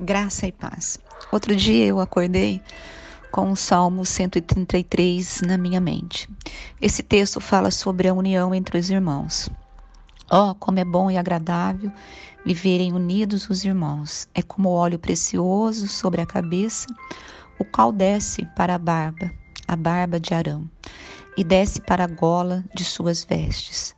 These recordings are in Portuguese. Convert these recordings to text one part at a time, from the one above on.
graça e paz. Outro dia eu acordei com o Salmo 133 na minha mente. Esse texto fala sobre a união entre os irmãos. Oh, como é bom e agradável viverem unidos os irmãos. É como óleo precioso sobre a cabeça, o qual desce para a barba, a barba de Arão, e desce para a gola de suas vestes.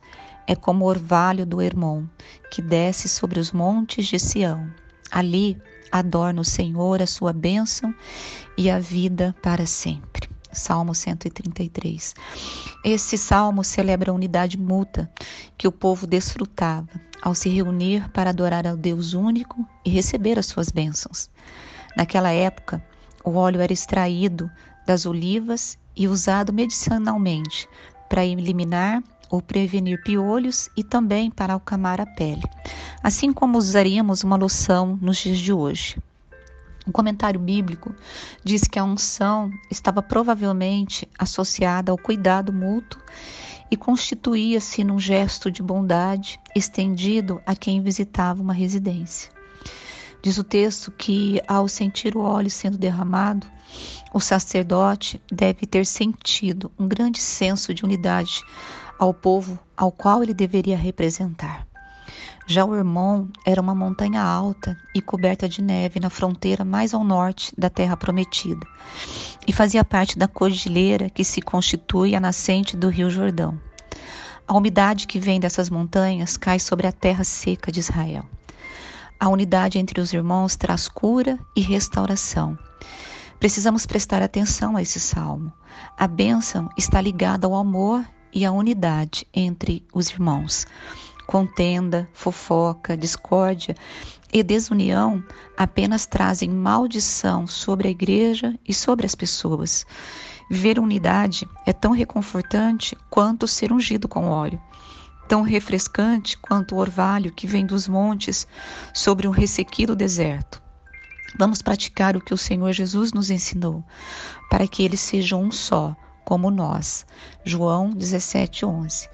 É como o orvalho do Hermon, que desce sobre os montes de Sião. Ali adorna o Senhor a sua bênção e a vida para sempre. Salmo 133. Esse salmo celebra a unidade mútua que o povo desfrutava ao se reunir para adorar ao Deus único e receber as suas bênçãos. Naquela época, o óleo era extraído das olivas e usado medicinalmente para eliminar ou prevenir piolhos e também para alcamar a pele, assim como usaríamos uma loção nos dias de hoje. Um comentário bíblico diz que a unção estava provavelmente associada ao cuidado mútuo e constituía-se num gesto de bondade estendido a quem visitava uma residência. Diz o texto que, ao sentir o óleo sendo derramado, o sacerdote deve ter sentido um grande senso de unidade ao povo ao qual ele deveria representar. Já o Hermon era uma montanha alta e coberta de neve na fronteira mais ao norte da Terra Prometida, e fazia parte da cordilheira que se constitui a nascente do Rio Jordão. A umidade que vem dessas montanhas cai sobre a terra seca de Israel. A unidade entre os irmãos traz cura e restauração. Precisamos prestar atenção a esse salmo. A bênção está ligada ao amor e à unidade entre os irmãos. Contenda, fofoca, discórdia e desunião apenas trazem maldição sobre a igreja e sobre as pessoas. Viver unidade é tão reconfortante quanto ser ungido com óleo, tão refrescante quanto o orvalho que vem dos montes sobre um ressequido deserto. Vamos praticar o que o Senhor Jesus nos ensinou, para que eles sejam um só, como nós. João 17:11.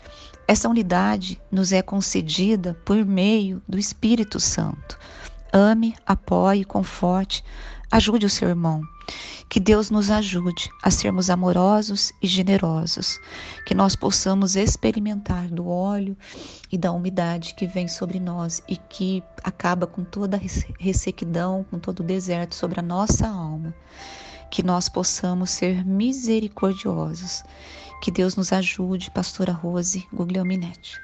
Essa unidade nos é concedida por meio do Espírito Santo. Ame, apoie, conforte, ajude o seu irmão. Que Deus nos ajude a sermos amorosos e generosos, que nós possamos experimentar do óleo e da umidade que vem sobre nós e que acaba com toda a ressequidão, com todo o deserto sobre a nossa alma. Que nós possamos ser misericordiosos que Deus nos ajude, pastora Rose Guglielminetti.